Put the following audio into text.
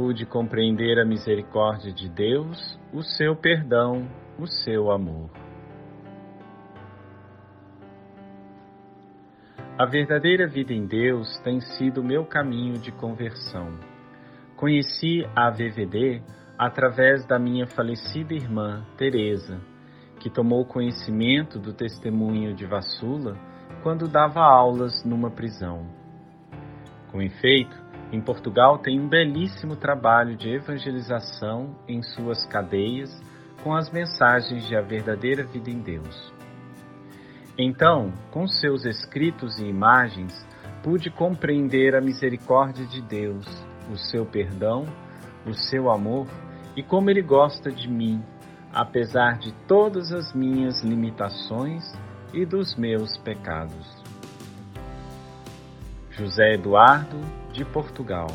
pude compreender a misericórdia de Deus, o seu perdão, o seu amor. A verdadeira vida em Deus tem sido meu caminho de conversão. Conheci a VVD através da minha falecida irmã, Teresa, que tomou conhecimento do testemunho de Vassula quando dava aulas numa prisão. Com efeito, em Portugal tem um belíssimo trabalho de evangelização em suas cadeias com as mensagens de a verdadeira vida em Deus. Então, com seus escritos e imagens, pude compreender a misericórdia de Deus, o seu perdão, o seu amor e como Ele gosta de mim, apesar de todas as minhas limitações e dos meus pecados. José Eduardo, de Portugal